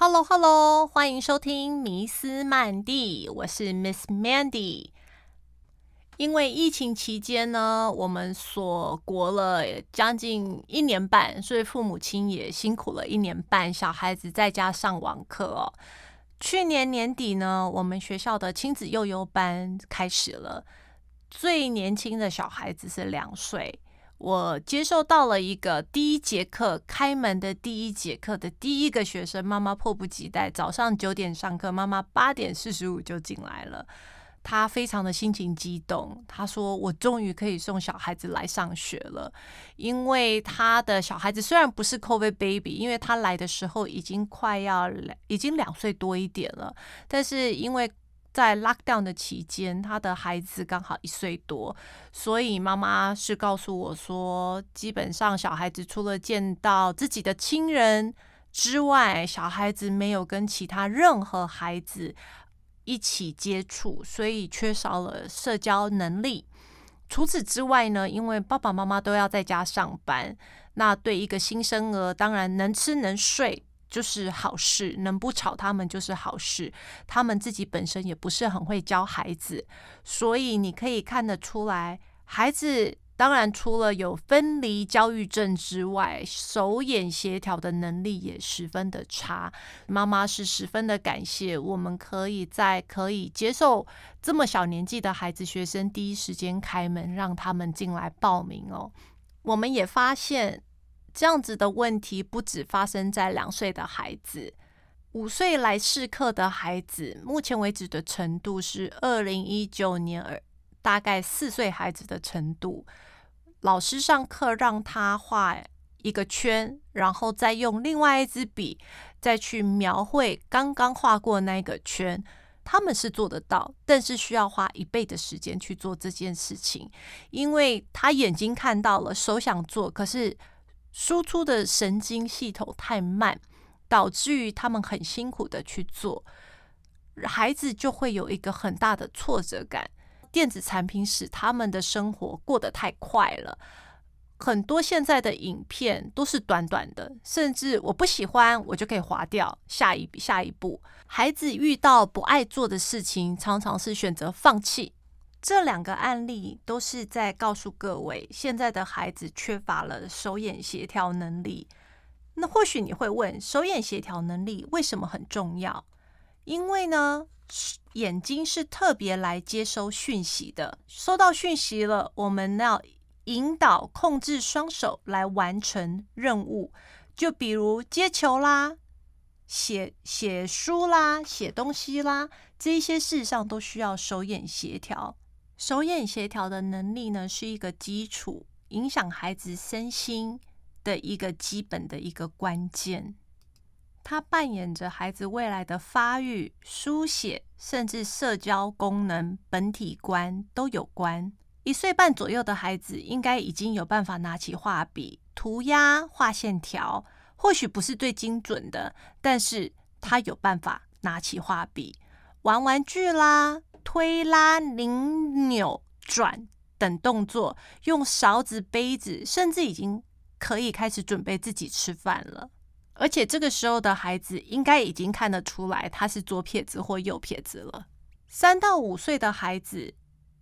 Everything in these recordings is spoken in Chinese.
Hello Hello，欢迎收听迷思曼蒂，我是 Miss Mandy。因为疫情期间呢，我们锁国了将近一年半，所以父母亲也辛苦了一年半，小孩子在家上网课哦。去年年底呢，我们学校的亲子幼幼班开始了，最年轻的小孩子是两岁。我接受到了一个第一节课开门的第一节课的第一个学生，妈妈迫不及待，早上九点上课，妈妈八点四十五就进来了，她非常的心情激动，她说我终于可以送小孩子来上学了，因为他的小孩子虽然不是 COVID baby，因为他来的时候已经快要两，已经两岁多一点了，但是因为在 lockdown 的期间，他的孩子刚好一岁多，所以妈妈是告诉我说，基本上小孩子除了见到自己的亲人之外，小孩子没有跟其他任何孩子一起接触，所以缺少了社交能力。除此之外呢，因为爸爸妈妈都要在家上班，那对一个新生儿，当然能吃能睡。就是好事，能不吵他们就是好事。他们自己本身也不是很会教孩子，所以你可以看得出来，孩子当然除了有分离焦虑症之外，手眼协调的能力也十分的差。妈妈是十分的感谢，我们可以在可以接受这么小年纪的孩子学生第一时间开门，让他们进来报名哦。我们也发现。这样子的问题不止发生在两岁的孩子，五岁来试课的孩子，目前为止的程度是二零一九年二大概四岁孩子的程度。老师上课让他画一个圈，然后再用另外一支笔再去描绘刚刚画过那个圈，他们是做得到，但是需要花一倍的时间去做这件事情，因为他眼睛看到了，手想做，可是。输出的神经系统太慢，导致于他们很辛苦的去做，孩子就会有一个很大的挫折感。电子产品使他们的生活过得太快了，很多现在的影片都是短短的，甚至我不喜欢我就可以划掉下一下一步。孩子遇到不爱做的事情，常常是选择放弃。这两个案例都是在告诉各位，现在的孩子缺乏了手眼协调能力。那或许你会问，手眼协调能力为什么很重要？因为呢，眼睛是特别来接收讯息的。收到讯息了，我们要引导、控制双手来完成任务。就比如接球啦、写写书啦、写东西啦，这一些事实上都需要手眼协调。手眼协调的能力呢，是一个基础，影响孩子身心的一个基本的一个关键。它扮演着孩子未来的发育、书写，甚至社交功能、本体观都有关。一岁半左右的孩子应该已经有办法拿起画笔涂鸦、画线条，或许不是最精准的，但是他有办法拿起画笔玩玩具啦。推拉、拧、扭、转等动作，用勺子、杯子，甚至已经可以开始准备自己吃饭了。而且这个时候的孩子，应该已经看得出来他是左撇子或右撇子了。三到五岁的孩子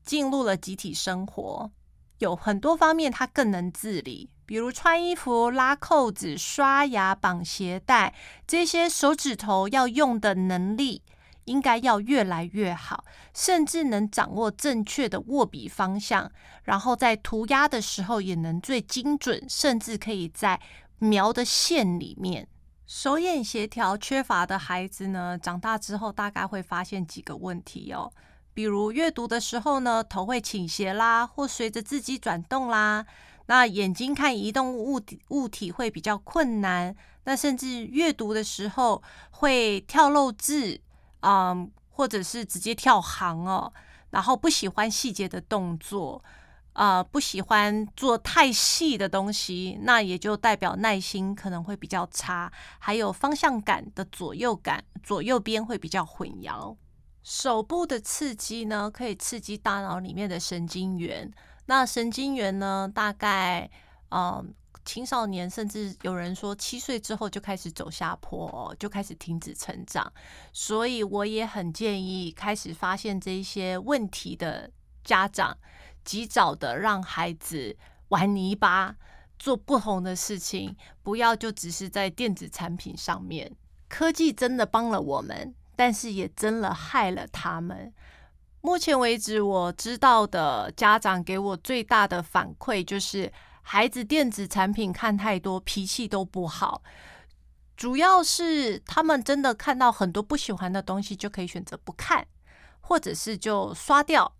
进入了集体生活，有很多方面他更能自理，比如穿衣服、拉扣子、刷牙、绑鞋带，这些手指头要用的能力。应该要越来越好，甚至能掌握正确的握笔方向，然后在涂鸦的时候也能最精准，甚至可以在描的线里面。手眼协调缺乏的孩子呢，长大之后大概会发现几个问题哦，比如阅读的时候呢，头会倾斜啦，或随着自己转动啦，那眼睛看移动物体物体会比较困难，那甚至阅读的时候会跳漏字。嗯，或者是直接跳行哦，然后不喜欢细节的动作，啊，不喜欢做太细的东西，那也就代表耐心可能会比较差，还有方向感的左右感，左右边会比较混淆。手部的刺激呢，可以刺激大脑里面的神经元，那神经元呢，大概嗯，青少年甚至有人说七岁之后就开始走下坡，就开始停止成长。所以我也很建议，开始发现这些问题的家长，及早的让孩子玩泥巴，做不同的事情，不要就只是在电子产品上面。科技真的帮了我们，但是也真的害了他们。目前为止，我知道的家长给我最大的反馈就是。孩子电子产品看太多，脾气都不好。主要是他们真的看到很多不喜欢的东西，就可以选择不看，或者是就刷掉。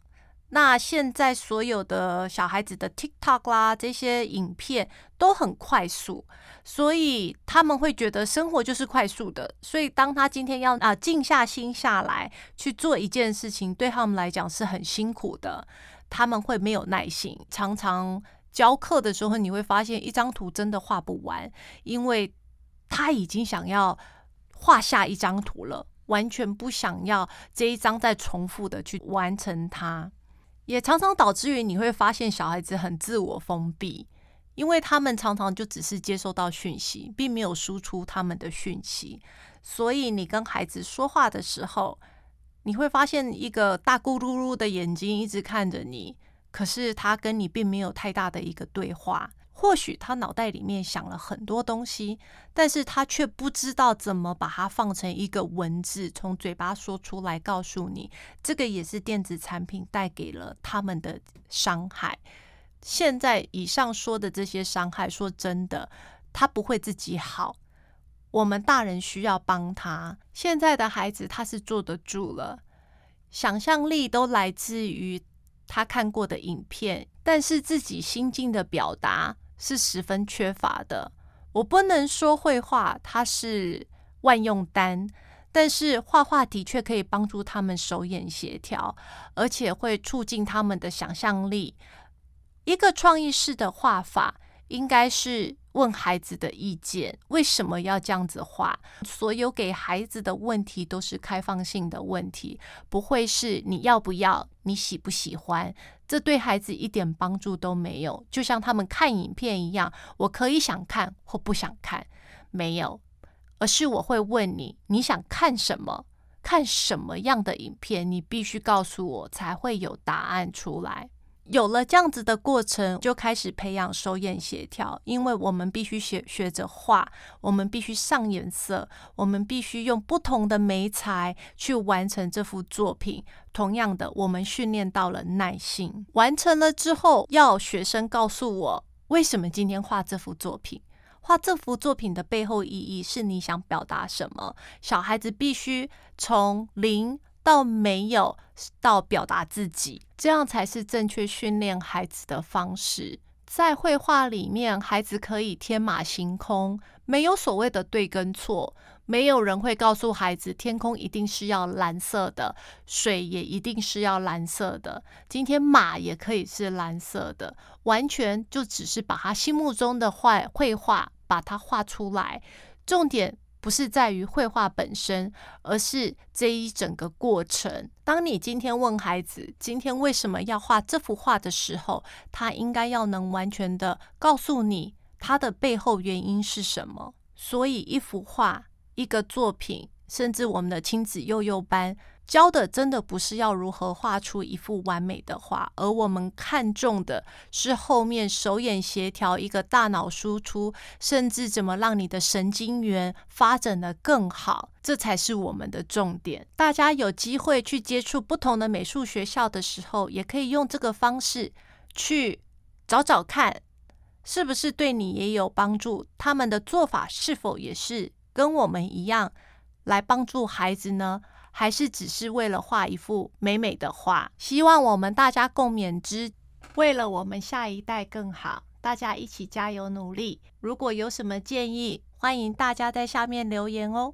那现在所有的小孩子的 TikTok 啦，这些影片都很快速，所以他们会觉得生活就是快速的。所以当他今天要啊静下心下来去做一件事情，对他们来讲是很辛苦的。他们会没有耐心，常常。教课的时候，你会发现一张图真的画不完，因为他已经想要画下一张图了，完全不想要这一张再重复的去完成它，也常常导致于你会发现小孩子很自我封闭，因为他们常常就只是接收到讯息，并没有输出他们的讯息，所以你跟孩子说话的时候，你会发现一个大咕噜噜的眼睛一直看着你。可是他跟你并没有太大的一个对话，或许他脑袋里面想了很多东西，但是他却不知道怎么把它放成一个文字，从嘴巴说出来告诉你。这个也是电子产品带给了他们的伤害。现在以上说的这些伤害，说真的，他不会自己好，我们大人需要帮他。现在的孩子他是坐得住了，想象力都来自于。他看过的影片，但是自己心境的表达是十分缺乏的。我不能说绘画它是万用丹，但是画画的确可以帮助他们手眼协调，而且会促进他们的想象力。一个创意式的画法，应该是。问孩子的意见，为什么要这样子画？所有给孩子的问题都是开放性的问题，不会是你要不要、你喜不喜欢，这对孩子一点帮助都没有。就像他们看影片一样，我可以想看或不想看，没有，而是我会问你，你想看什么？看什么样的影片？你必须告诉我，才会有答案出来。有了这样子的过程，就开始培养手眼协调，因为我们必须学学着画，我们必须上颜色，我们必须用不同的媒材去完成这幅作品。同样的，我们训练到了耐心，完成了之后，要学生告诉我为什么今天画这幅作品，画这幅作品的背后意义是你想表达什么？小孩子必须从零。到没有到表达自己，这样才是正确训练孩子的方式。在绘画里面，孩子可以天马行空，没有所谓的对跟错。没有人会告诉孩子，天空一定是要蓝色的，水也一定是要蓝色的。今天马也可以是蓝色的，完全就只是把他心目中的画绘画把它画出来。重点。不是在于绘画本身，而是这一整个过程。当你今天问孩子今天为什么要画这幅画的时候，他应该要能完全的告诉你他的背后原因是什么。所以，一幅画、一个作品，甚至我们的亲子幼幼班。教的真的不是要如何画出一幅完美的画，而我们看重的是后面手眼协调、一个大脑输出，甚至怎么让你的神经元发展的更好，这才是我们的重点。大家有机会去接触不同的美术学校的时候，也可以用这个方式去找找看，是不是对你也有帮助？他们的做法是否也是跟我们一样来帮助孩子呢？还是只是为了画一幅美美的画？希望我们大家共勉之，为了我们下一代更好，大家一起加油努力。如果有什么建议，欢迎大家在下面留言哦。